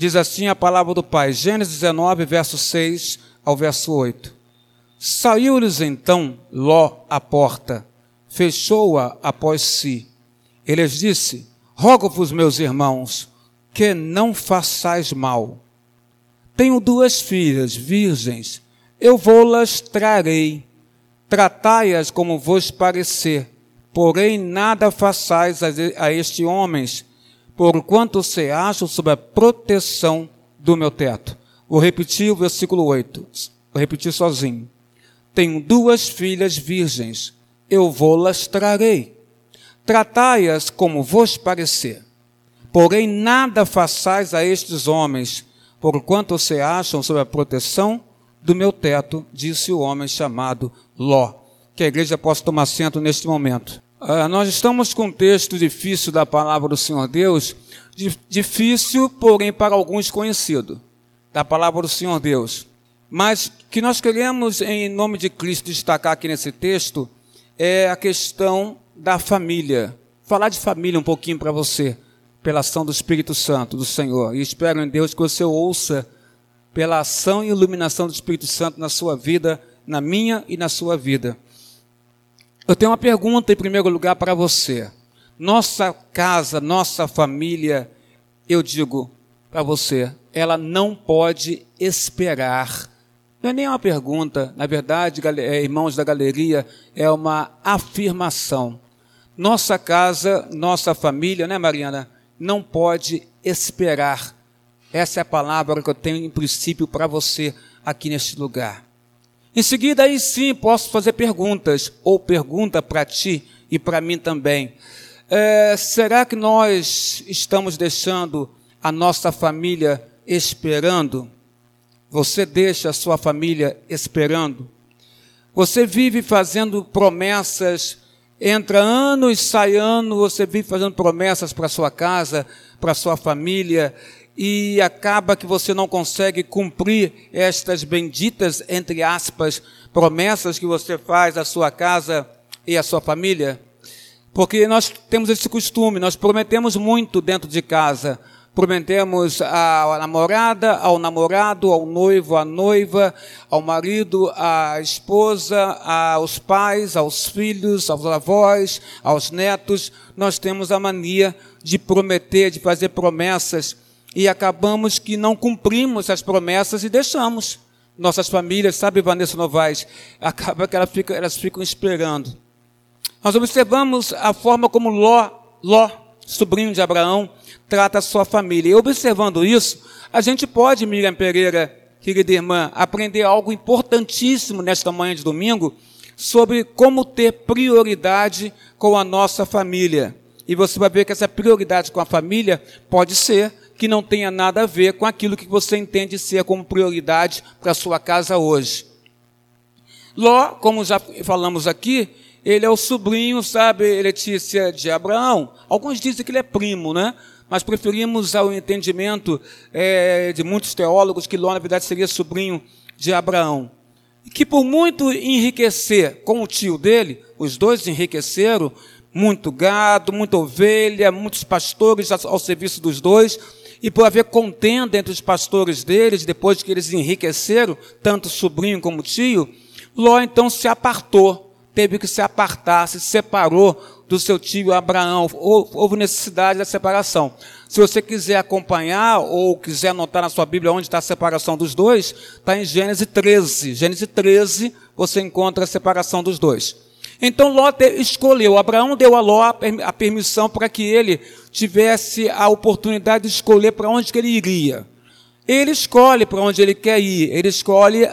Diz assim a palavra do Pai, Gênesis 19, verso 6 ao verso 8. Saiu-lhes então Ló à porta, fechou-a após si. Ele lhes disse: Rogo-vos, meus irmãos, que não façais mal. Tenho duas filhas virgens, eu vou-las trarei. Tratai-as como vos parecer, porém nada façais a este homens, porquanto se acham sob a proteção do meu teto. Vou repetir o versículo 8. Vou repetir sozinho. Tenho duas filhas virgens, eu vou-las trarei. Tratai-as como vos parecer. Porém, nada façais a estes homens, porquanto se acham sob a proteção do meu teto, disse o homem chamado Ló. Que a igreja possa tomar assento neste momento. Uh, nós estamos com um texto difícil da palavra do Senhor Deus, difícil, porém para alguns conhecido, da palavra do Senhor Deus. Mas que nós queremos, em nome de Cristo, destacar aqui nesse texto é a questão da família. Falar de família um pouquinho para você, pela ação do Espírito Santo, do Senhor. E espero em Deus que você ouça pela ação e iluminação do Espírito Santo na sua vida, na minha e na sua vida. Eu tenho uma pergunta em primeiro lugar para você. Nossa casa, nossa família, eu digo para você, ela não pode esperar. Não é nem uma pergunta, na verdade, é, irmãos da galeria, é uma afirmação. Nossa casa, nossa família, né, Mariana, não pode esperar. Essa é a palavra que eu tenho em princípio para você aqui neste lugar. Em seguida, aí sim, posso fazer perguntas, ou pergunta para ti e para mim também. É, será que nós estamos deixando a nossa família esperando? Você deixa a sua família esperando? Você vive fazendo promessas, entra ano e sai ano, você vive fazendo promessas para sua casa, para sua família, e acaba que você não consegue cumprir estas benditas, entre aspas, promessas que você faz à sua casa e à sua família? Porque nós temos esse costume, nós prometemos muito dentro de casa. Prometemos à namorada, ao namorado, ao noivo, à noiva, ao marido, à esposa, aos pais, aos filhos, aos avós, aos netos. Nós temos a mania de prometer, de fazer promessas e acabamos que não cumprimos as promessas e deixamos. Nossas famílias, sabe, Vanessa Novaes, acaba que elas ficam, elas ficam esperando. Nós observamos a forma como Ló, Ló, sobrinho de Abraão, trata a sua família. E observando isso, a gente pode, Miriam Pereira, querida irmã, aprender algo importantíssimo nesta manhã de domingo sobre como ter prioridade com a nossa família. E você vai ver que essa prioridade com a família pode ser que não tenha nada a ver com aquilo que você entende ser como prioridade para a sua casa hoje. Ló, como já falamos aqui, ele é o sobrinho, sabe, Letícia, de Abraão. Alguns dizem que ele é primo, né? Mas preferimos ao entendimento é, de muitos teólogos que Ló, na verdade, seria sobrinho de Abraão. Que por muito enriquecer com o tio dele, os dois enriqueceram, muito gado, muita ovelha, muitos pastores ao serviço dos dois, e por haver contenda entre os pastores deles, depois que eles enriqueceram, tanto sobrinho como tio, Ló então se apartou, teve que se apartar, se separou do seu tio Abraão. Houve necessidade da separação. Se você quiser acompanhar ou quiser anotar na sua Bíblia onde está a separação dos dois, está em Gênesis 13. Gênesis 13, você encontra a separação dos dois. Então Ló escolheu, Abraão deu a Ló a permissão para que ele tivesse a oportunidade de escolher para onde que ele iria. Ele escolhe para onde ele quer ir, ele escolhe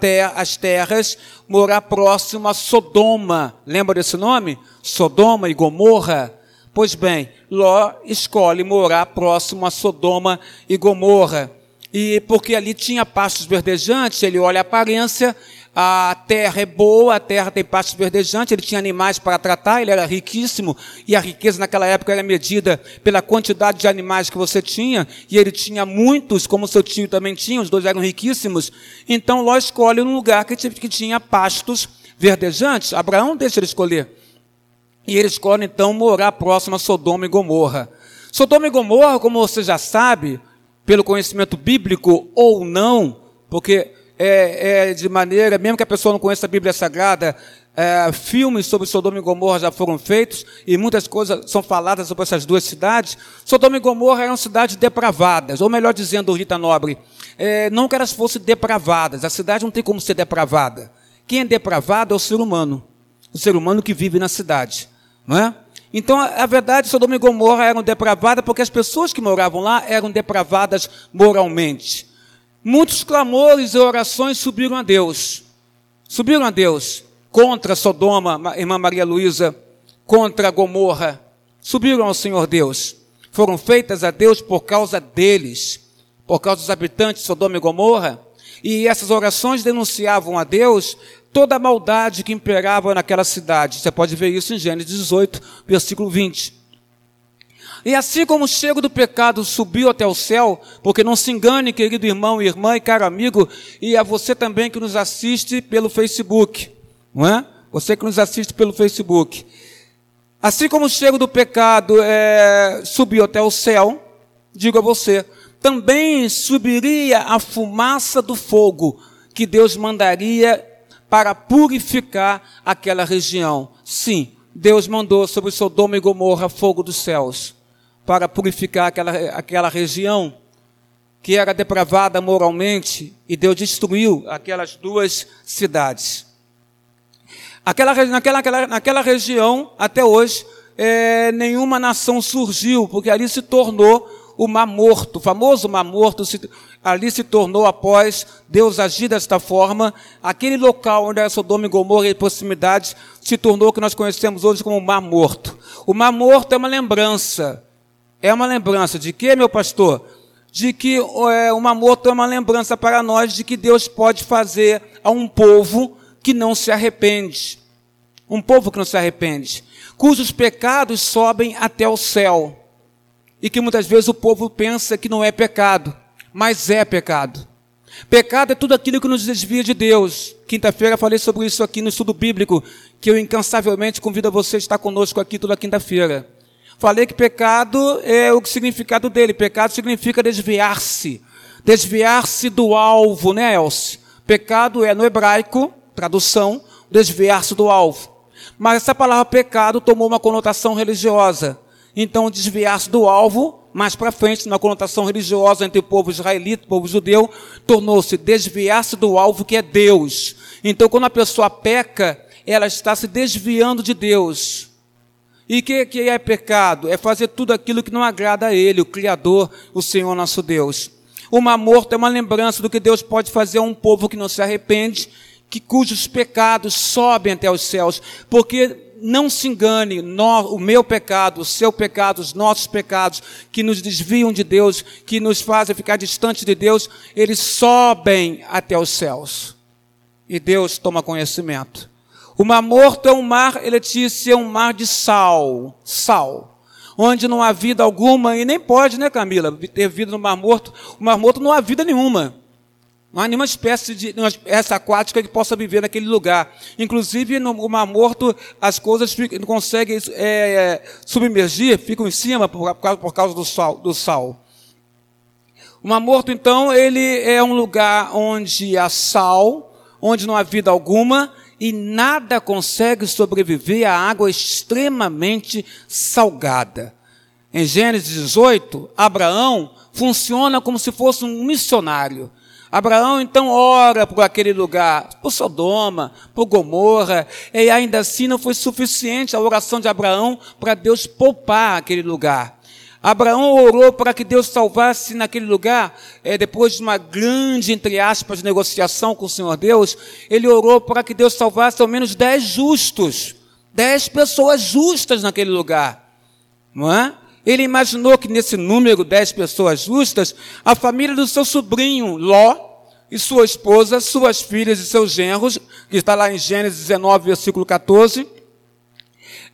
ter, as terras, morar próximo a Sodoma. Lembra desse nome? Sodoma e Gomorra? Pois bem, Ló escolhe morar próximo a Sodoma e Gomorra. E porque ali tinha pastos verdejantes, ele olha a aparência a terra é boa, a terra tem pastos verdejantes, ele tinha animais para tratar, ele era riquíssimo, e a riqueza naquela época era medida pela quantidade de animais que você tinha, e ele tinha muitos, como seu tio também tinha, os dois eram riquíssimos. Então Ló escolhe um lugar que, que tinha pastos verdejantes. Abraão deixa ele escolher. E ele escolhe então morar próximo a Sodoma e Gomorra. Sodoma e Gomorra, como você já sabe, pelo conhecimento bíblico ou não, porque é, é de maneira, mesmo que a pessoa não conheça a Bíblia Sagrada, é, filmes sobre Sodoma e Gomorra já foram feitos e muitas coisas são faladas sobre essas duas cidades. Sodoma e Gomorra eram cidades depravadas, ou melhor dizendo, Rita Nobre, é, não que elas fossem depravadas, a cidade não tem como ser depravada. Quem é depravado é o ser humano, o ser humano que vive na cidade, não é? Então, a verdade, Sodoma e Gomorra eram depravadas porque as pessoas que moravam lá eram depravadas moralmente. Muitos clamores e orações subiram a Deus. Subiram a Deus contra Sodoma, irmã Maria Luísa, contra Gomorra. Subiram ao Senhor Deus. Foram feitas a Deus por causa deles, por causa dos habitantes de Sodoma e Gomorra. E essas orações denunciavam a Deus toda a maldade que imperava naquela cidade. Você pode ver isso em Gênesis 18, versículo 20. E assim como o cheiro do pecado subiu até o céu, porque não se engane, querido irmão irmã e caro amigo, e a você também que nos assiste pelo Facebook, não é? Você que nos assiste pelo Facebook. Assim como o cheiro do pecado é, subiu até o céu, digo a você, também subiria a fumaça do fogo que Deus mandaria para purificar aquela região. Sim, Deus mandou sobre Sodoma e Gomorra fogo dos céus para purificar aquela, aquela região que era depravada moralmente e Deus destruiu aquelas duas cidades. Aquela, naquela, naquela, naquela região, até hoje, é, nenhuma nação surgiu, porque ali se tornou o Mar Morto, o famoso Mar Morto, se, ali se tornou, após Deus agir desta forma, aquele local onde era Sodoma e Gomorra e proximidades, se tornou o que nós conhecemos hoje como Mar Morto. O Mar Morto é uma lembrança. É uma lembrança de que, meu pastor? De que é, o Mar Morto é uma lembrança para nós de que Deus pode fazer a um povo que não se arrepende. Um povo que não se arrepende, cujos pecados sobem até o céu e que muitas vezes o povo pensa que não é pecado, mas é pecado. Pecado é tudo aquilo que nos desvia de Deus. Quinta-feira falei sobre isso aqui no estudo bíblico, que eu incansavelmente convido a você a estar conosco aqui toda quinta-feira. Falei que pecado é o significado dele. Pecado significa desviar-se. Desviar-se do alvo, né, Elcio? Pecado é, no hebraico, tradução, desviar-se do alvo. Mas essa palavra pecado tomou uma conotação religiosa. Então, desviar-se do alvo, mais para frente, na conotação religiosa entre o povo israelita e o povo judeu, tornou-se desviar-se do alvo que é Deus. Então, quando a pessoa peca, ela está se desviando de Deus. E o que, que é pecado? É fazer tudo aquilo que não agrada a Ele, o Criador, o Senhor nosso Deus. O mar morto é uma lembrança do que Deus pode fazer a um povo que não se arrepende, que cujos pecados sobem até os céus, porque não se engane, o meu pecado, o seu pecado, os nossos pecados, que nos desviam de Deus, que nos fazem ficar distantes de Deus, eles sobem até os céus. E Deus toma conhecimento. O mar morto é um mar, Letícia, é um mar de sal, sal, onde não há vida alguma, e nem pode, né, Camila, ter vida no mar morto. O mar morto não há vida nenhuma. Não há nenhuma espécie de espécie aquática que possa viver naquele lugar. Inclusive, no Mar Morto, as coisas ficam, não conseguem é, submergir, ficam em cima por, por causa do sal, do sal. O Mar Morto, então, ele é um lugar onde há sal, onde não há vida alguma, e nada consegue sobreviver à água extremamente salgada. Em Gênesis 18, Abraão funciona como se fosse um missionário. Abraão então ora por aquele lugar, por Sodoma, por Gomorra, e ainda assim não foi suficiente a oração de Abraão para Deus poupar aquele lugar. Abraão orou para que Deus salvasse naquele lugar, é, depois de uma grande, entre aspas, negociação com o Senhor Deus, ele orou para que Deus salvasse ao menos dez justos, dez pessoas justas naquele lugar, não é? Ele imaginou que nesse número, dez pessoas justas, a família do seu sobrinho, Ló, e sua esposa, suas filhas e seus genros, que está lá em Gênesis 19, versículo 14,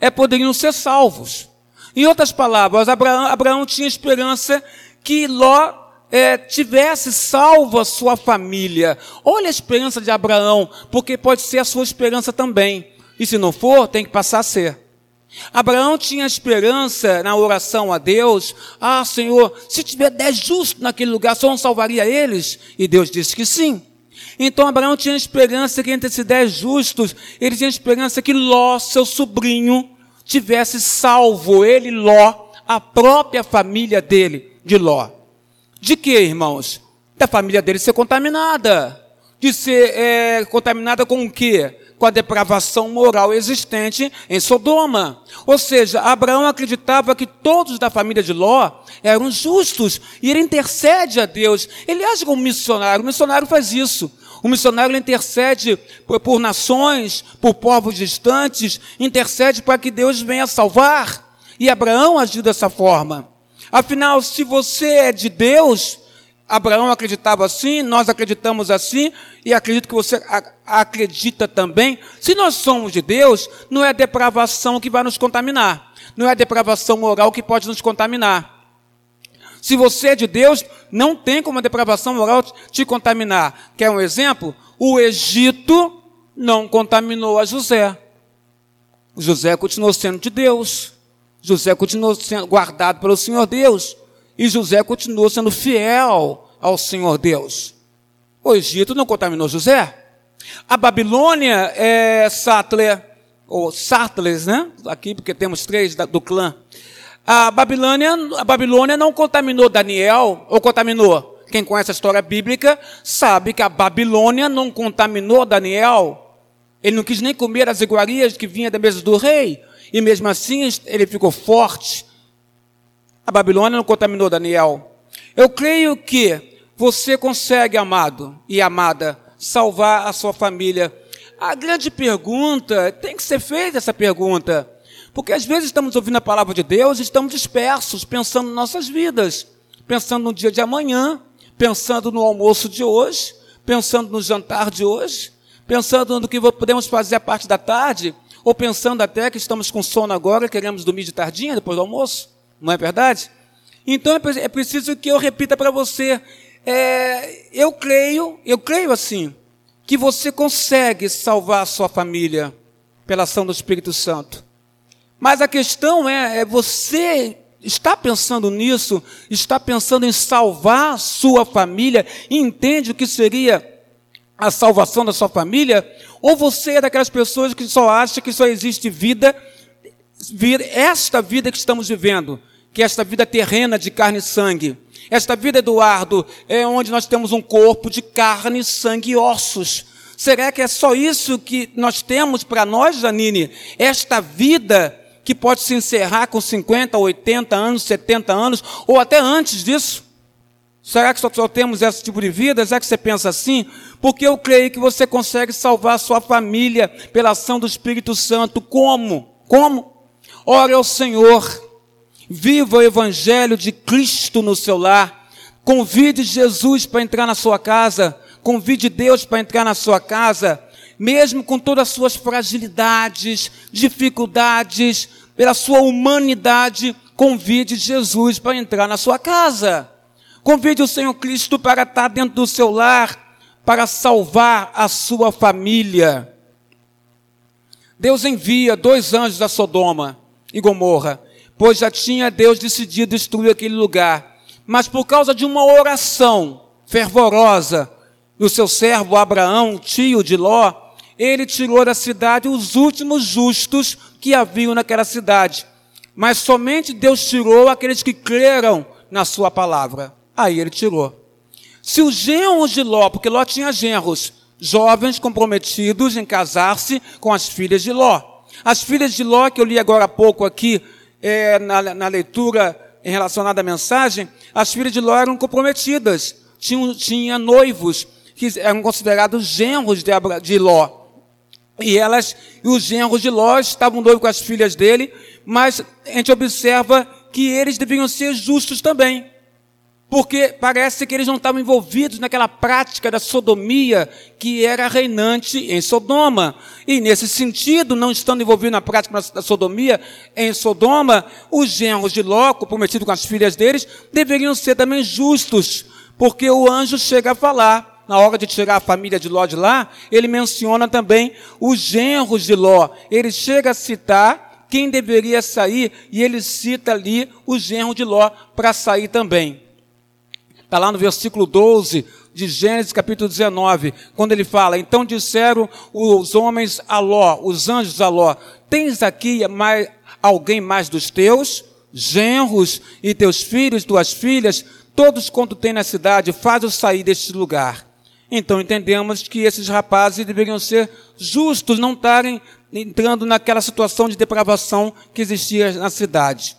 é, poderiam ser salvos. Em outras palavras, Abraão, Abraão tinha esperança que Ló é, tivesse salvo a sua família. Olha a esperança de Abraão, porque pode ser a sua esperança também. E se não for, tem que passar a ser. Abraão tinha esperança na oração a Deus. Ah, Senhor, se tiver dez justos naquele lugar, só não salvaria eles? E Deus disse que sim. Então Abraão tinha esperança que entre esses dez justos, ele tinha esperança que Ló, seu sobrinho, tivesse salvo ele, Ló, a própria família dele, de Ló. De que, irmãos? Da família dele ser contaminada. De ser é, contaminada com o quê? Com a depravação moral existente em Sodoma. Ou seja, Abraão acreditava que todos da família de Ló eram justos e ele intercede a Deus. Ele age como missionário. O missionário faz isso. O missionário intercede por, nações, por povos distantes, intercede para que Deus venha salvar. E Abraão agiu dessa forma. Afinal, se você é de Deus, Abraão acreditava assim, nós acreditamos assim, e acredito que você acredita também. Se nós somos de Deus, não é a depravação que vai nos contaminar, não é a depravação moral que pode nos contaminar. Se você é de Deus, não tem como a depravação moral te contaminar. Quer um exemplo? O Egito não contaminou a José. José continuou sendo de Deus. José continuou sendo guardado pelo Senhor Deus. E José continuou sendo fiel ao Senhor Deus. O Egito não contaminou José. A Babilônia é Sattler, ou Sattles, né? Aqui, porque temos três do clã. A Babilônia, a Babilônia não contaminou Daniel, ou contaminou? Quem conhece a história bíblica sabe que a Babilônia não contaminou Daniel. Ele não quis nem comer as iguarias que vinha da mesa do rei. E mesmo assim ele ficou forte. A Babilônia não contaminou Daniel. Eu creio que você consegue, amado e amada, salvar a sua família. A grande pergunta, tem que ser feita essa pergunta. Porque às vezes estamos ouvindo a palavra de Deus e estamos dispersos, pensando em nossas vidas, pensando no dia de amanhã, pensando no almoço de hoje, pensando no jantar de hoje, pensando no que podemos fazer a parte da tarde, ou pensando até que estamos com sono agora e queremos dormir de tardinha depois do almoço. Não é verdade? Então é, é preciso que eu repita para você. É, eu creio, eu creio assim, que você consegue salvar a sua família pela ação do Espírito Santo. Mas a questão é, é você está pensando nisso, está pensando em salvar sua família, entende o que seria a salvação da sua família? Ou você é daquelas pessoas que só acha que só existe vida, esta vida que estamos vivendo, que é esta vida terrena de carne e sangue. Esta vida, Eduardo, é onde nós temos um corpo de carne, sangue e ossos. Será que é só isso que nós temos para nós, Janine? Esta vida que pode se encerrar com 50, 80 anos, 70 anos, ou até antes disso? Será que só, só, temos esse tipo de vida? Será que você pensa assim? Porque eu creio que você consegue salvar sua família pela ação do Espírito Santo. Como? Como? Ore ao Senhor. Viva o Evangelho de Cristo no seu lar. Convide Jesus para entrar na sua casa. Convide Deus para entrar na sua casa mesmo com todas as suas fragilidades, dificuldades, pela sua humanidade, convide Jesus para entrar na sua casa. Convide o Senhor Cristo para estar dentro do seu lar, para salvar a sua família. Deus envia dois anjos a Sodoma e Gomorra, pois já tinha Deus decidido destruir aquele lugar. Mas por causa de uma oração fervorosa do seu servo Abraão, tio de Ló, ele tirou da cidade os últimos justos que haviam naquela cidade. Mas somente Deus tirou aqueles que creram na sua palavra. Aí ele tirou. Se os genros de Ló, porque Ló tinha genros, jovens comprometidos em casar-se com as filhas de Ló. As filhas de Ló, que eu li agora há pouco aqui, é, na, na leitura em relacionada à mensagem, as filhas de Ló eram comprometidas, tinham, tinham noivos, que eram considerados genros de, de Ló. E elas, e os genros de Ló estavam noivos com as filhas dele, mas a gente observa que eles deviam ser justos também. Porque parece que eles não estavam envolvidos naquela prática da sodomia que era reinante em Sodoma. E nesse sentido, não estando envolvidos na prática da sodomia em Sodoma, os genros de Ló, comprometidos com as filhas deles, deveriam ser também justos. Porque o anjo chega a falar na hora de tirar a família de Ló de lá, ele menciona também os genros de Ló. Ele chega a citar quem deveria sair, e ele cita ali o genro de Ló para sair também. Está lá no versículo 12 de Gênesis capítulo 19, quando ele fala: Então disseram os homens a Ló, os anjos a Ló: Tens aqui mais, alguém mais dos teus? Genros e teus filhos, tuas filhas, todos quanto tem na cidade, faz-os sair deste lugar. Então entendemos que esses rapazes deveriam ser justos, não estarem entrando naquela situação de depravação que existia na cidade.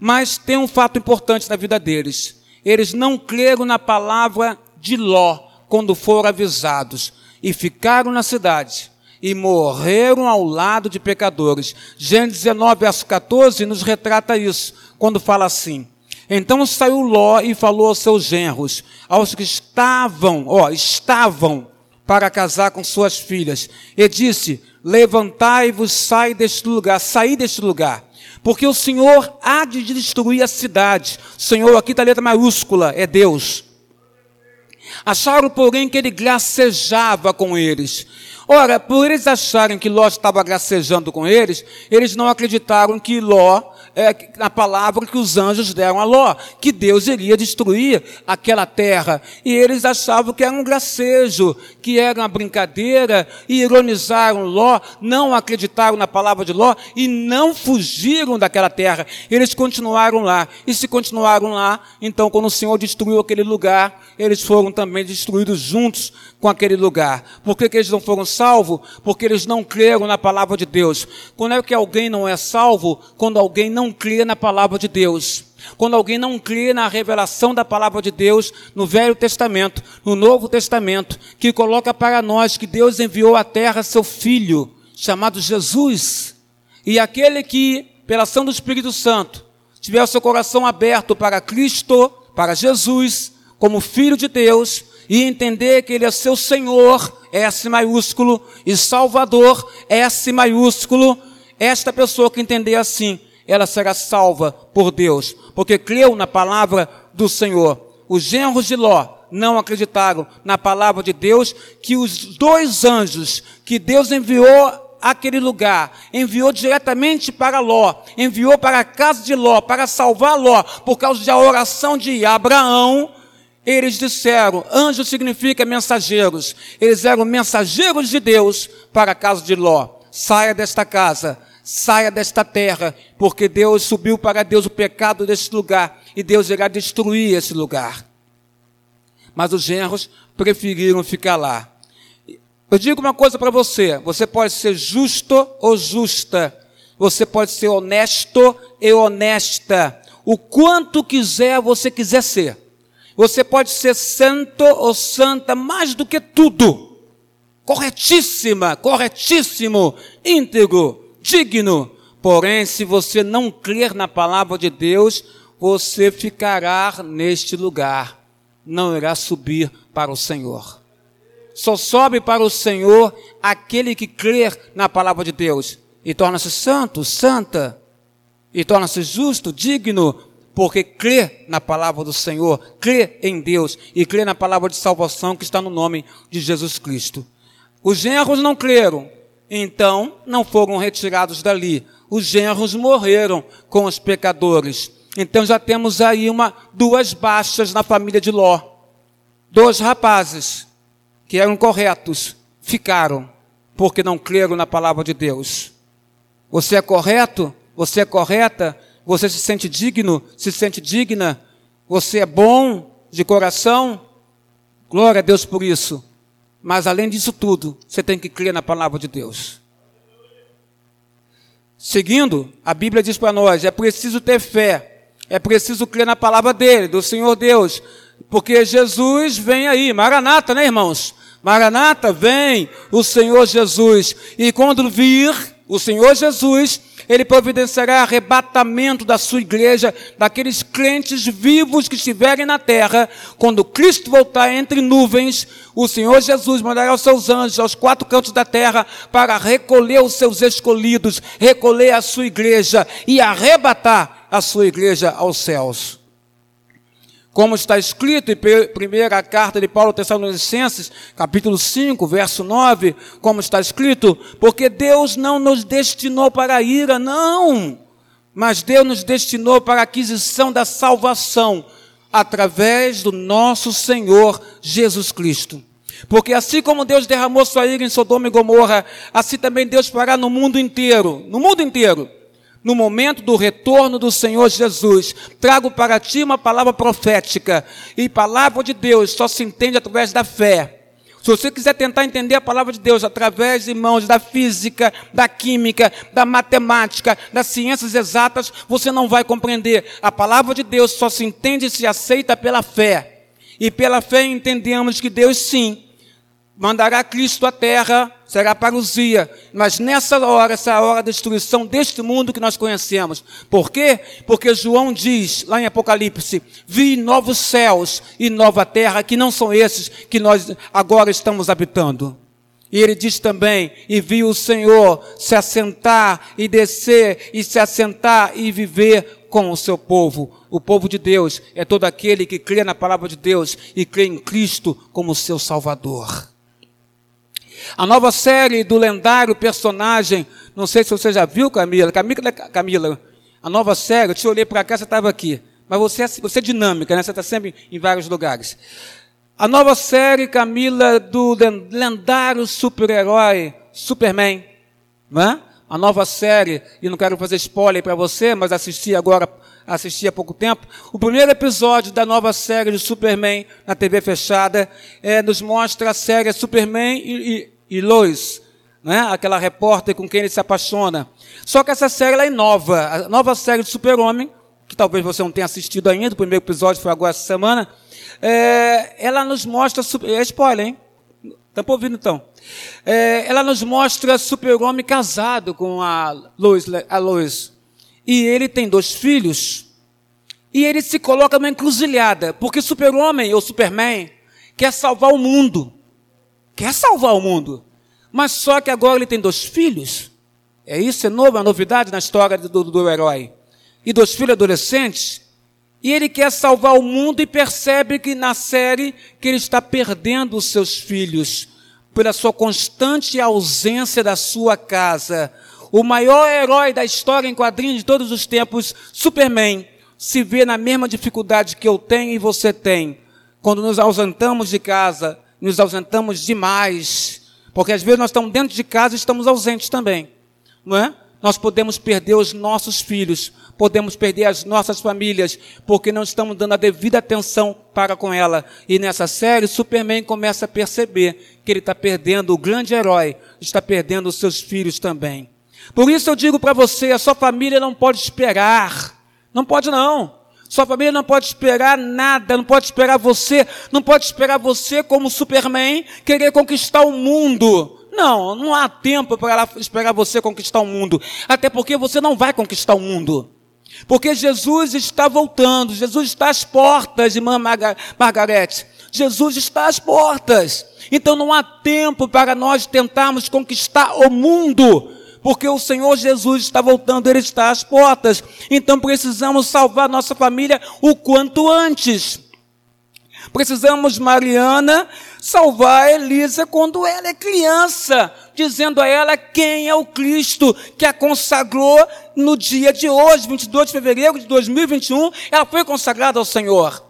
Mas tem um fato importante na vida deles. Eles não creram na palavra de Ló quando foram avisados e ficaram na cidade e morreram ao lado de pecadores. Gênesis 19, verso 14 nos retrata isso, quando fala assim: Então saiu Ló e falou aos seus genros, aos que estavam, ó, estavam para casar com suas filhas, e disse: Levantai-vos, sai deste lugar, saí deste lugar. Porque o Senhor há de destruir a cidade. Senhor, aqui está a letra maiúscula, é Deus. Acharam, porém, que ele gracejava com eles. Ora, por eles acharem que Ló estava gracejando com eles, eles não acreditaram que Ló é, a palavra que os anjos deram a Ló, que Deus iria destruir aquela terra. E eles achavam que era um gracejo, que era uma brincadeira, e ironizaram Ló, não acreditaram na palavra de Ló e não fugiram daquela terra. Eles continuaram lá. E se continuaram lá, então quando o Senhor destruiu aquele lugar, eles foram também destruídos juntos com aquele lugar. Por que, que eles não foram salvos? Porque eles não creram na palavra de Deus. Quando é que alguém não é salvo? Quando alguém não crê na palavra de Deus. Quando alguém não crê na revelação da palavra de Deus no Velho Testamento, no Novo Testamento, que coloca para nós que Deus enviou à terra seu Filho, chamado Jesus. E aquele que, pela ação do Espírito Santo, tiver o seu coração aberto para Cristo, para Jesus, como Filho de Deus, e entender que Ele é seu Senhor, S maiúsculo, e Salvador, S maiúsculo, esta pessoa que entender assim, ela será salva por Deus, porque creu na palavra do Senhor. Os genros de Ló não acreditaram na palavra de Deus, que os dois anjos que Deus enviou àquele lugar, enviou diretamente para Ló, enviou para a casa de Ló, para salvar Ló, por causa da oração de Abraão, eles disseram, anjo significa mensageiros. Eles eram mensageiros de Deus para a casa de Ló. Saia desta casa, saia desta terra, porque Deus subiu para Deus o pecado deste lugar e Deus irá destruir esse lugar. Mas os genros preferiram ficar lá. Eu digo uma coisa para você: você pode ser justo ou justa, você pode ser honesto e honesta, o quanto quiser você quiser ser. Você pode ser santo ou santa mais do que tudo. Corretíssima, corretíssimo, íntegro, digno. Porém, se você não crer na palavra de Deus, você ficará neste lugar. Não irá subir para o Senhor. Só sobe para o Senhor aquele que crer na palavra de Deus e torna-se santo, santa, e torna-se justo, digno, porque crê na palavra do Senhor, crê em Deus e crê na palavra de salvação que está no nome de Jesus Cristo. Os genros não creram, então não foram retirados dali. Os genros morreram com os pecadores. Então já temos aí uma duas baixas na família de Ló. Dois rapazes que eram corretos ficaram porque não creram na palavra de Deus. Você é correto? Você é correta? Você se sente digno? Se sente digna? Você é bom de coração? Glória a Deus por isso. Mas além disso tudo, você tem que crer na palavra de Deus. Seguindo, a Bíblia diz para nós: é preciso ter fé, é preciso crer na palavra dele, do Senhor Deus, porque Jesus vem aí, Maranata, né, irmãos? Maranata, vem o Senhor Jesus, e quando vir o Senhor Jesus, ele providenciará arrebatamento da sua igreja, daqueles crentes vivos que estiverem na terra. Quando Cristo voltar entre nuvens, o Senhor Jesus mandará os seus anjos aos quatro cantos da terra para recolher os seus escolhidos, recolher a sua igreja e arrebatar a sua igreja aos céus. Como está escrito em primeira carta de Paulo Tessalonicenses, capítulo 5, verso 9, como está escrito, porque Deus não nos destinou para a ira, não, mas Deus nos destinou para a aquisição da salvação através do nosso Senhor Jesus Cristo. Porque assim como Deus derramou sua ira em Sodoma e Gomorra, assim também Deus fará no mundo inteiro, no mundo inteiro no momento do retorno do Senhor Jesus, trago para ti uma palavra profética. E palavra de Deus só se entende através da fé. Se você quiser tentar entender a palavra de Deus através, irmãos, da física, da química, da matemática, das ciências exatas, você não vai compreender. A palavra de Deus só se entende e se aceita pela fé. E pela fé entendemos que Deus sim mandará Cristo à terra, será parousia. Mas nessa hora, essa é hora da destruição deste mundo que nós conhecemos. Por quê? Porque João diz, lá em Apocalipse, vi novos céus e nova terra, que não são esses que nós agora estamos habitando. E ele diz também, e vi o Senhor se assentar e descer, e se assentar e viver com o seu povo. O povo de Deus é todo aquele que crê na palavra de Deus e crê em Cristo como seu Salvador. A nova série do lendário personagem, não sei se você já viu, Camila. Camila, Camila a nova série, eu te olhei para cá, você estava aqui. Mas você, é, você é dinâmica, né? Você está sempre em vários lugares. A nova série, Camila, do lendário super-herói Superman. Né? A nova série, e não quero fazer spoiler para você, mas assisti agora, assisti há pouco tempo. O primeiro episódio da nova série de Superman na TV fechada é, nos mostra a série Superman e, e e Lois, né? aquela repórter com quem ele se apaixona. Só que essa série ela é nova, a nova série de Super-Homem, que talvez você não tenha assistido ainda, o primeiro episódio foi agora essa semana, é, ela nos mostra, é spoiler, hein? Estão ouvindo então? É, ela nos mostra Super-Homem casado com a Lois, a Lois. E ele tem dois filhos. E ele se coloca numa encruzilhada, porque Super-Homem ou Superman quer salvar o mundo quer salvar o mundo. Mas só que agora ele tem dois filhos. É isso, é novo, é novidade na história do, do herói. E dois filhos adolescentes. E ele quer salvar o mundo e percebe que na série que ele está perdendo os seus filhos pela sua constante ausência da sua casa. O maior herói da história em quadrinhos de todos os tempos, Superman, se vê na mesma dificuldade que eu tenho e você tem. Quando nos ausentamos de casa, nos ausentamos demais, porque às vezes nós estamos dentro de casa e estamos ausentes também, não é? Nós podemos perder os nossos filhos, podemos perder as nossas famílias, porque não estamos dando a devida atenção para com ela. E nessa série, Superman começa a perceber que ele está perdendo o grande herói, está perdendo os seus filhos também. Por isso eu digo para você, a sua família não pode esperar. Não pode não. Sua família não pode esperar nada, não pode esperar você, não pode esperar você como Superman querer conquistar o mundo. Não, não há tempo para esperar você conquistar o mundo. Até porque você não vai conquistar o mundo. Porque Jesus está voltando, Jesus está às portas, irmã Margarete. Jesus está às portas. Então não há tempo para nós tentarmos conquistar o mundo porque o Senhor Jesus está voltando, Ele está às portas. Então precisamos salvar nossa família o quanto antes. Precisamos, Mariana, salvar Elisa quando ela é criança, dizendo a ela quem é o Cristo que a consagrou no dia de hoje, 22 de fevereiro de 2021, ela foi consagrada ao Senhor.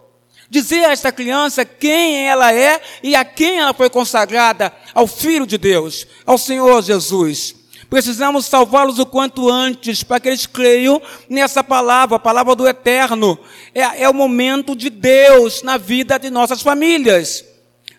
Dizer a esta criança quem ela é e a quem ela foi consagrada, ao Filho de Deus, ao Senhor Jesus. Precisamos salvá-los o quanto antes, para que eles creiam nessa palavra, a palavra do eterno. É, é o momento de Deus na vida de nossas famílias.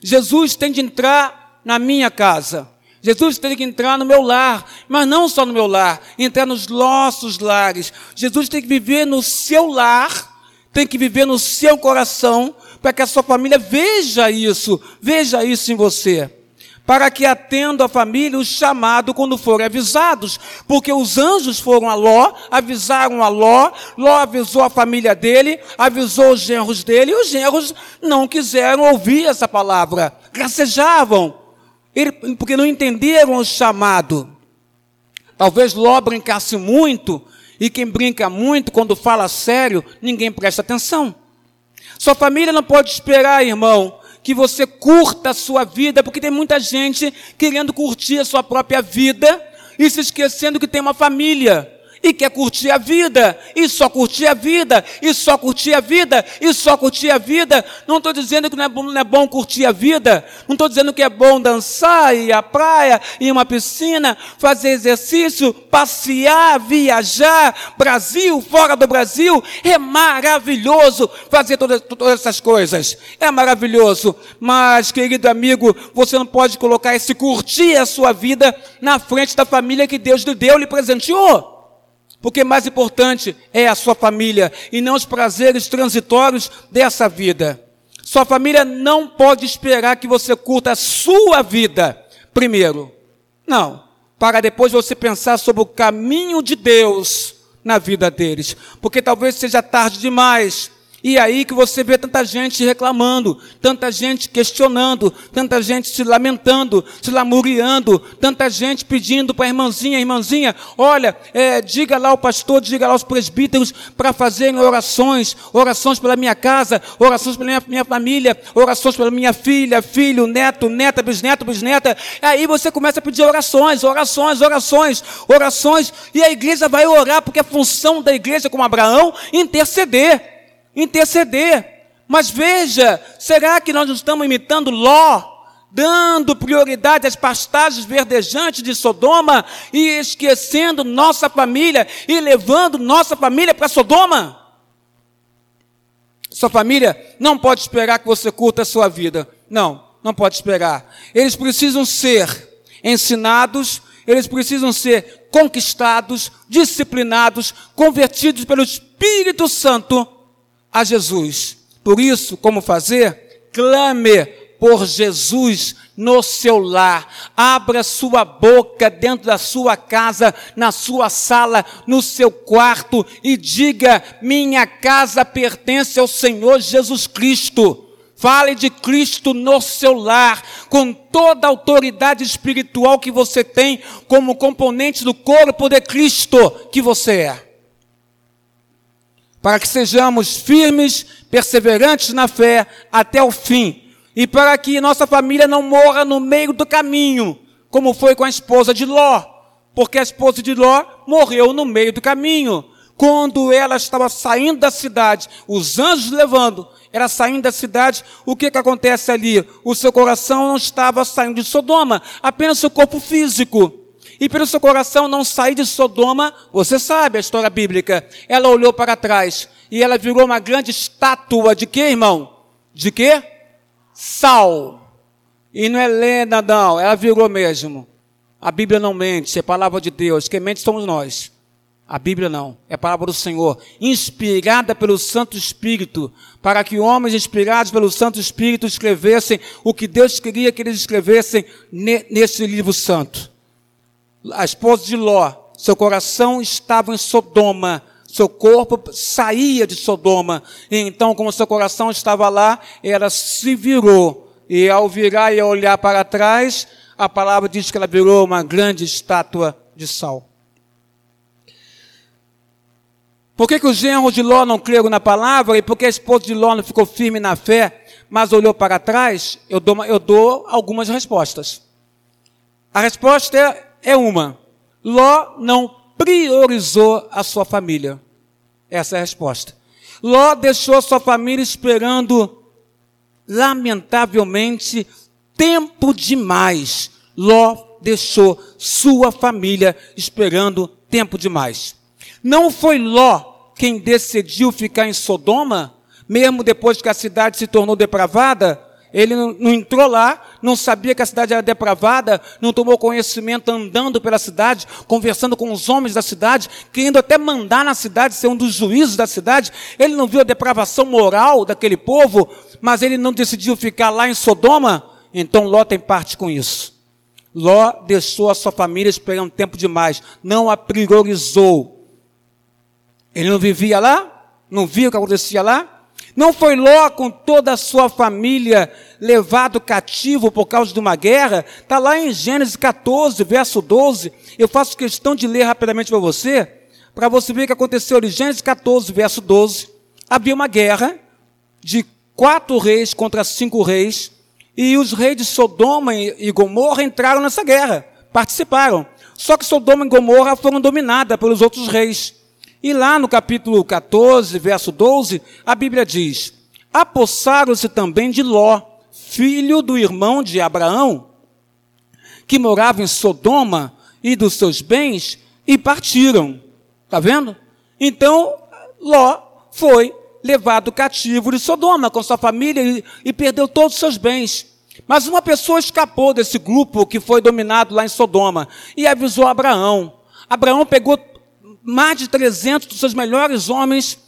Jesus tem de entrar na minha casa. Jesus tem que entrar no meu lar, mas não só no meu lar, entrar nos nossos lares. Jesus tem que viver no seu lar, tem que viver no seu coração, para que a sua família veja isso, veja isso em você para que atenda a família o chamado quando forem avisados, porque os anjos foram a Ló, avisaram a Ló, Ló avisou a família dele, avisou os genros dele, e os genros não quiseram ouvir essa palavra, gracejavam, porque não entenderam o chamado. Talvez Ló brincasse muito, e quem brinca muito, quando fala sério, ninguém presta atenção. Sua família não pode esperar, irmão, que você curta a sua vida, porque tem muita gente querendo curtir a sua própria vida e se esquecendo que tem uma família e quer curtir a vida, e só curtir a vida, e só curtir a vida, e só curtir a vida. Não estou dizendo que não é, bom, não é bom curtir a vida, não estou dizendo que é bom dançar, ir à praia, ir uma piscina, fazer exercício, passear, viajar, Brasil, fora do Brasil, é maravilhoso fazer todas, todas essas coisas, é maravilhoso, mas querido amigo, você não pode colocar esse curtir a sua vida na frente da família que Deus lhe deu, lhe presenteou. Porque mais importante é a sua família e não os prazeres transitórios dessa vida. Sua família não pode esperar que você curta a sua vida primeiro. Não. Para depois você pensar sobre o caminho de Deus na vida deles. Porque talvez seja tarde demais e aí que você vê tanta gente reclamando, tanta gente questionando, tanta gente se lamentando, se lamuriando, tanta gente pedindo para a irmãzinha, irmãzinha, olha, é, diga lá ao pastor, diga lá aos presbíteros para fazerem orações, orações pela minha casa, orações pela minha, minha família, orações pela minha filha, filho, neto, neta, bisneto, bisneta. Aí você começa a pedir orações, orações, orações, orações, e a igreja vai orar, porque a função da igreja, como Abraão, interceder interceder. Mas veja, será que nós não estamos imitando Ló? Dando prioridade às pastagens verdejantes de Sodoma e esquecendo nossa família e levando nossa família para Sodoma? Sua família não pode esperar que você curta a sua vida. Não, não pode esperar. Eles precisam ser ensinados, eles precisam ser conquistados, disciplinados, convertidos pelo Espírito Santo a Jesus. Por isso, como fazer? Clame por Jesus no seu lar. Abra sua boca dentro da sua casa, na sua sala, no seu quarto e diga: Minha casa pertence ao Senhor Jesus Cristo. Fale de Cristo no seu lar, com toda a autoridade espiritual que você tem, como componente do corpo de Cristo que você é para que sejamos firmes, perseverantes na fé até o fim, e para que nossa família não morra no meio do caminho, como foi com a esposa de Ló, porque a esposa de Ló morreu no meio do caminho. Quando ela estava saindo da cidade, os anjos levando, ela saindo da cidade, o que que acontece ali? O seu coração não estava saindo de Sodoma, apenas seu corpo físico e pelo seu coração não sair de Sodoma, você sabe a história bíblica. Ela olhou para trás e ela virou uma grande estátua de quê, irmão? De quê? Sal. E não é lenda, não, ela virou mesmo. A Bíblia não mente, é palavra de Deus. Quem mente somos nós. A Bíblia não, é palavra do Senhor, inspirada pelo Santo Espírito, para que homens inspirados pelo Santo Espírito escrevessem o que Deus queria que eles escrevessem nesse livro santo a esposa de Ló, seu coração estava em Sodoma, seu corpo saía de Sodoma. E então, como seu coração estava lá, ela se virou. E ao virar e olhar para trás, a palavra diz que ela virou uma grande estátua de sal. Por que, que os genros de Ló não creram na palavra e por que a esposa de Ló não ficou firme na fé, mas olhou para trás? Eu dou, eu dou algumas respostas. A resposta é é uma: Ló não priorizou a sua família. Essa é a resposta. Ló deixou sua família esperando, lamentavelmente, tempo demais. Ló deixou sua família esperando tempo demais. Não foi Ló quem decidiu ficar em Sodoma, mesmo depois que a cidade se tornou depravada? Ele não, entrou lá, não sabia que a cidade era depravada, não tomou conhecimento andando pela cidade, conversando com os homens da cidade, querendo até mandar na cidade, ser um dos juízes da cidade. Ele não viu a depravação moral daquele povo, mas ele não decidiu ficar lá em Sodoma. Então Ló tem parte com isso. Ló deixou a sua família esperando tempo demais, não a priorizou. Ele não vivia lá, não via o que acontecia lá, não foi Ló com toda a sua família levado cativo por causa de uma guerra? Está lá em Gênesis 14, verso 12. Eu faço questão de ler rapidamente para você, para você ver o que aconteceu em Gênesis 14, verso 12. Havia uma guerra de quatro reis contra cinco reis, e os reis de Sodoma e Gomorra entraram nessa guerra, participaram. Só que Sodoma e Gomorra foram dominadas pelos outros reis. E lá no capítulo 14, verso 12, a Bíblia diz: Apossaram-se também de Ló, filho do irmão de Abraão, que morava em Sodoma, e dos seus bens, e partiram. Está vendo? Então, Ló foi levado cativo de Sodoma com sua família e, e perdeu todos os seus bens. Mas uma pessoa escapou desse grupo que foi dominado lá em Sodoma e avisou Abraão. Abraão pegou mais de 300 dos seus melhores homens,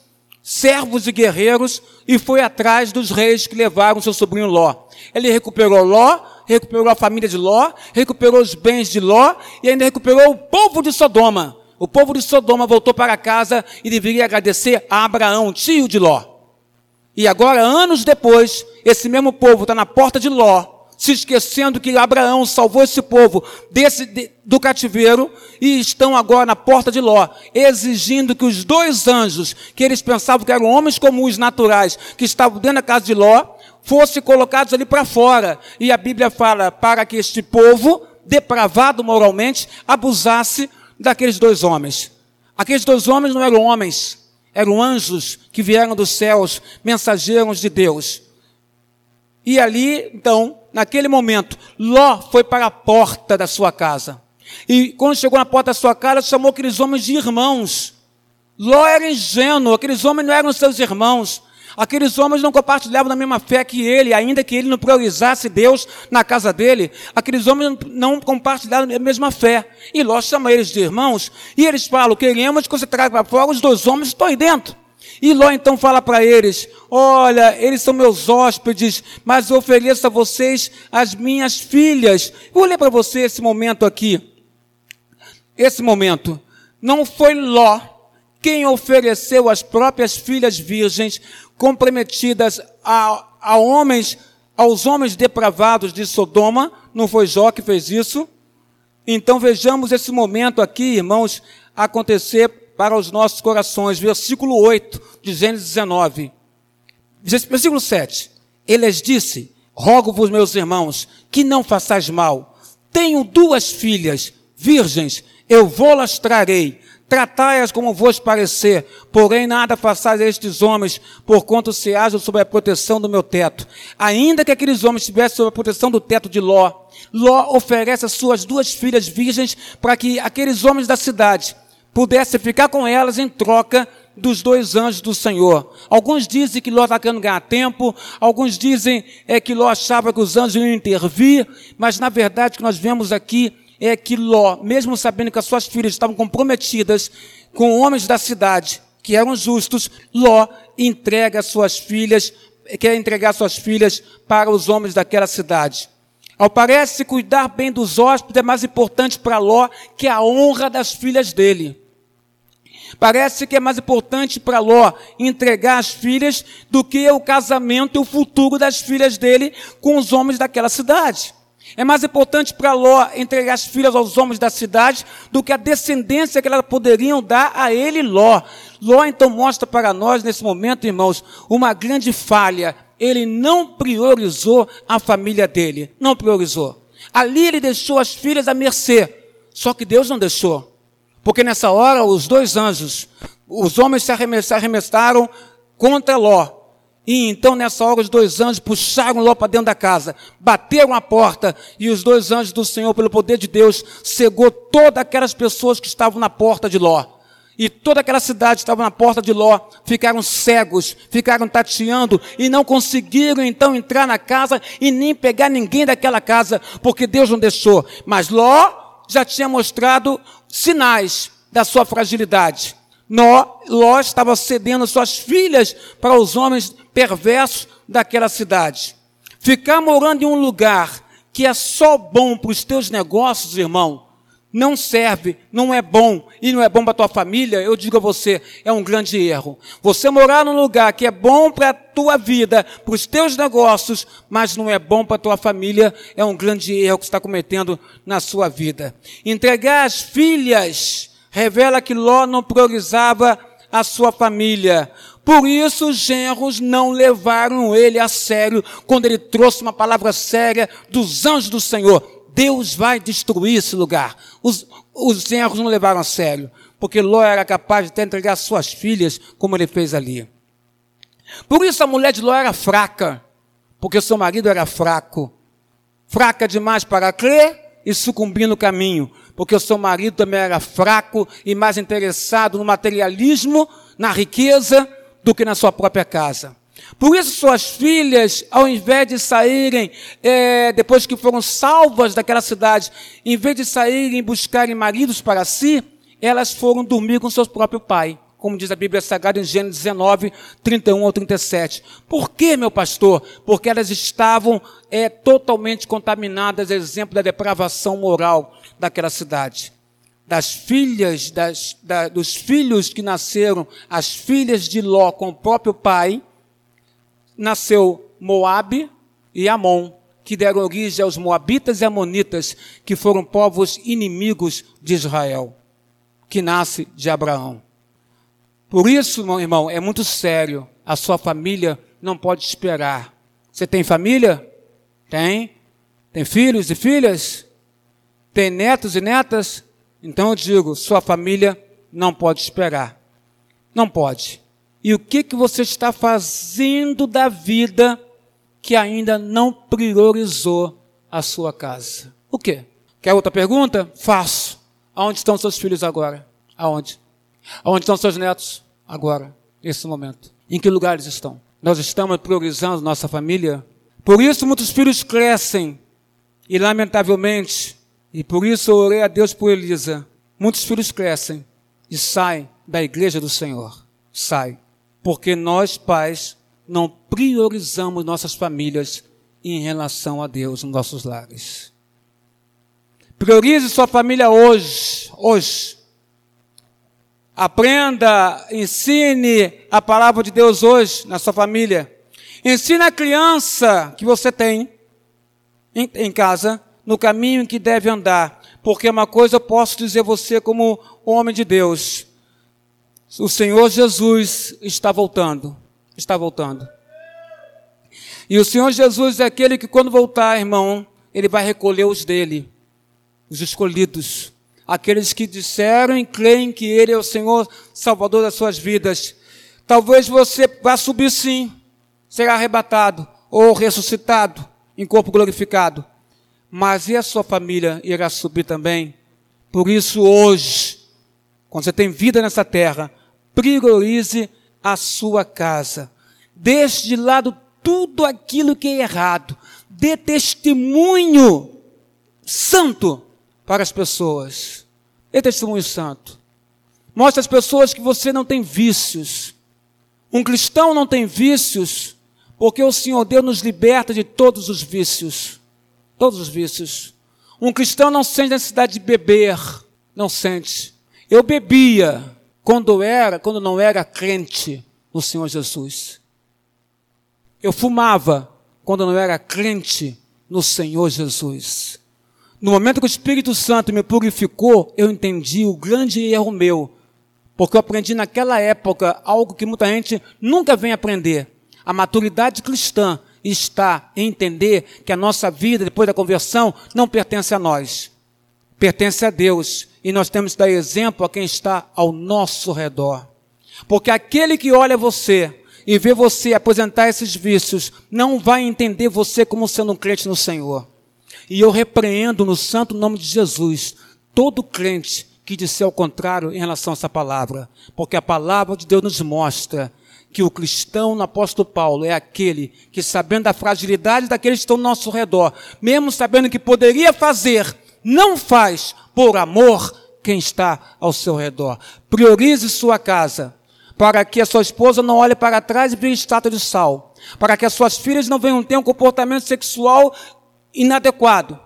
servos e guerreiros, e foi atrás dos reis que levaram seu sobrinho Ló. Ele recuperou Ló, recuperou a família de Ló, recuperou os bens de Ló e ainda recuperou o povo de Sodoma. O povo de Sodoma voltou para casa e deveria agradecer a Abraão, tio de Ló. E agora, anos depois, esse mesmo povo está na porta de Ló, se esquecendo que Abraão salvou esse povo desse, de, do cativeiro e estão agora na porta de Ló, exigindo que os dois anjos, que eles pensavam que eram homens comuns naturais, que estavam dentro da casa de Ló, fossem colocados ali para fora. E a Bíblia fala para que este povo, depravado moralmente, abusasse daqueles dois homens. Aqueles dois homens não eram homens, eram anjos que vieram dos céus, mensageiros de Deus. E ali, então, naquele momento, Ló foi para a porta da sua casa. E quando chegou na porta da sua casa, chamou aqueles homens de irmãos. Ló era ingênuo, aqueles homens não eram seus irmãos. Aqueles homens não compartilhavam da mesma fé que ele, ainda que ele não priorizasse Deus na casa dele. Aqueles homens não compartilhavam a mesma fé. E Ló chama eles de irmãos, e eles falam: queremos que você traga para fora os dois homens que estão aí dentro. E Ló então fala para eles: Olha, eles são meus hóspedes, mas eu ofereço a vocês as minhas filhas. Vou ler para você esse momento aqui. Esse momento. Não foi Ló quem ofereceu as próprias filhas virgens comprometidas a, a homens, aos homens depravados de Sodoma, não foi Jó que fez isso? Então vejamos esse momento aqui, irmãos, acontecer para os nossos corações. Versículo 8 de Gênesis 19. Versículo 7. Ele lhes disse: Rogo-vos, meus irmãos, que não façais mal. Tenho duas filhas, virgens, eu vou-las trarei Tratai-as como vos parecer, porém nada façais a estes homens, porquanto se hajam sob a proteção do meu teto. Ainda que aqueles homens estivessem sob a proteção do teto de Ló, Ló oferece as suas duas filhas virgens para que aqueles homens da cidade pudessem ficar com elas em troca dos dois anjos do Senhor. Alguns dizem que Ló está querendo ganhar tempo, alguns dizem é, que Ló achava que os anjos iam intervir, mas na verdade o que nós vemos aqui é que Ló, mesmo sabendo que as suas filhas estavam comprometidas com homens da cidade, que eram justos, Ló entrega suas filhas, quer entregar suas filhas para os homens daquela cidade. Ao parece, cuidar bem dos hóspedes é mais importante para Ló que a honra das filhas dele. Parece que é mais importante para Ló entregar as filhas do que o casamento e o futuro das filhas dele com os homens daquela cidade. É mais importante para Ló entregar as filhas aos homens da cidade do que a descendência que elas poderiam dar a ele, Ló. Ló então mostra para nós, nesse momento, irmãos, uma grande falha. Ele não priorizou a família dele. Não priorizou. Ali ele deixou as filhas à mercê. Só que Deus não deixou. Porque nessa hora, os dois anjos, os homens se arremessaram contra Ló. E então, nessa hora, os dois anjos puxaram Ló para dentro da casa, bateram a porta, e os dois anjos do Senhor, pelo poder de Deus, cegou todas aquelas pessoas que estavam na porta de Ló. E toda aquela cidade estava na porta de Ló, ficaram cegos, ficaram tateando e não conseguiram então entrar na casa e nem pegar ninguém daquela casa, porque Deus não deixou. Mas Ló já tinha mostrado sinais da sua fragilidade. Ló estava cedendo suas filhas para os homens perversos daquela cidade. Ficar morando em um lugar que é só bom para os teus negócios, irmão, não serve, não é bom e não é bom para a tua família, eu digo a você, é um grande erro. Você morar num lugar que é bom para a tua vida, para os teus negócios, mas não é bom para a tua família, é um grande erro que está cometendo na sua vida. Entregar as filhas revela que Ló não priorizava a sua família. Por isso os genros não levaram ele a sério quando ele trouxe uma palavra séria dos anjos do Senhor. Deus vai destruir esse lugar. Os, os genros não levaram a sério, porque Ló era capaz de até entregar suas filhas, como ele fez ali. Por isso a mulher de Ló era fraca, porque seu marido era fraco. Fraca demais para crer e sucumbir no caminho, porque o seu marido também era fraco e mais interessado no materialismo, na riqueza, do que na sua própria casa. Por isso, suas filhas, ao invés de saírem, é, depois que foram salvas daquela cidade, em vez de saírem e buscarem maridos para si, elas foram dormir com seu próprio pai como diz a Bíblia Sagrada em Gênesis 19, 31 ao 37. Por que, meu pastor? Porque elas estavam é, totalmente contaminadas, exemplo da depravação moral daquela cidade. Das filhas, das, da, dos filhos que nasceram, as filhas de Ló com o próprio pai, nasceu Moabe e Amon, que deram origem aos Moabitas e Amonitas, que foram povos inimigos de Israel, que nasce de Abraão. Por isso, meu irmão, é muito sério. A sua família não pode esperar. Você tem família? Tem. Tem filhos e filhas? Tem netos e netas? Então eu digo, sua família não pode esperar. Não pode. E o que, que você está fazendo da vida que ainda não priorizou a sua casa? O quê? Quer outra pergunta? Faço. Aonde estão seus filhos agora? Aonde? Onde estão seus netos agora, nesse momento? Em que lugares estão? Nós estamos priorizando nossa família? Por isso muitos filhos crescem e lamentavelmente, e por isso eu orei a Deus por Elisa, muitos filhos crescem e saem da igreja do Senhor. Sai. Porque nós, pais, não priorizamos nossas famílias em relação a Deus nos nossos lares. Priorize sua família hoje, hoje. Aprenda, ensine a palavra de Deus hoje na sua família. Ensine a criança que você tem em, em casa no caminho que deve andar. Porque uma coisa eu posso dizer você como homem de Deus. O Senhor Jesus está voltando. Está voltando. E o Senhor Jesus é aquele que quando voltar, irmão, ele vai recolher os dele, os escolhidos aqueles que disseram e creem que Ele é o Senhor Salvador das suas vidas. Talvez você vá subir sim, será arrebatado ou ressuscitado em corpo glorificado. Mas e a sua família irá subir também? Por isso, hoje, quando você tem vida nessa terra, priorize a sua casa. Deixe de lado tudo aquilo que é errado. Dê testemunho santo para as pessoas. É testemunho santo. Mostre às pessoas que você não tem vícios. Um cristão não tem vícios, porque o Senhor Deus nos liberta de todos os vícios. Todos os vícios. Um cristão não sente necessidade de beber. Não sente. Eu bebia quando era, quando não era crente no Senhor Jesus. Eu fumava quando não era crente no Senhor Jesus. No momento que o Espírito Santo me purificou, eu entendi o grande erro meu. Porque eu aprendi naquela época algo que muita gente nunca vem aprender. A maturidade cristã está em entender que a nossa vida, depois da conversão, não pertence a nós. Pertence a Deus. E nós temos que dar exemplo a quem está ao nosso redor. Porque aquele que olha você e vê você apresentar esses vícios, não vai entender você como sendo um crente no Senhor. E eu repreendo no santo nome de Jesus todo crente que disser o contrário em relação a essa palavra, porque a palavra de Deus nos mostra que o cristão no apóstolo Paulo é aquele que, sabendo da fragilidade daqueles que estão ao nosso redor, mesmo sabendo que poderia fazer, não faz por amor quem está ao seu redor. Priorize sua casa, para que a sua esposa não olhe para trás e vire estátua de sal, para que as suas filhas não venham ter um comportamento sexual inadequado.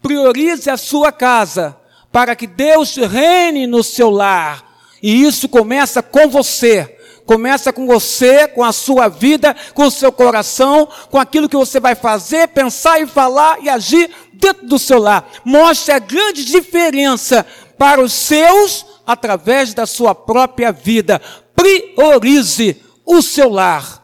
Priorize a sua casa para que Deus reine no seu lar. E isso começa com você. Começa com você, com a sua vida, com o seu coração, com aquilo que você vai fazer, pensar e falar e agir dentro do seu lar. Mostre a grande diferença para os seus através da sua própria vida. Priorize o seu lar,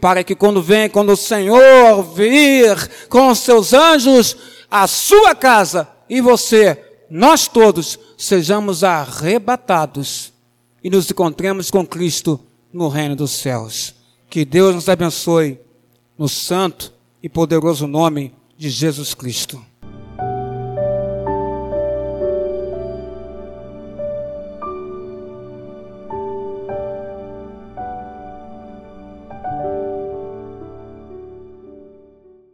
para que quando vem, quando o Senhor vir com os seus anjos, a sua casa e você, nós todos, sejamos arrebatados e nos encontremos com Cristo no reino dos céus. Que Deus nos abençoe no santo e poderoso nome de Jesus Cristo.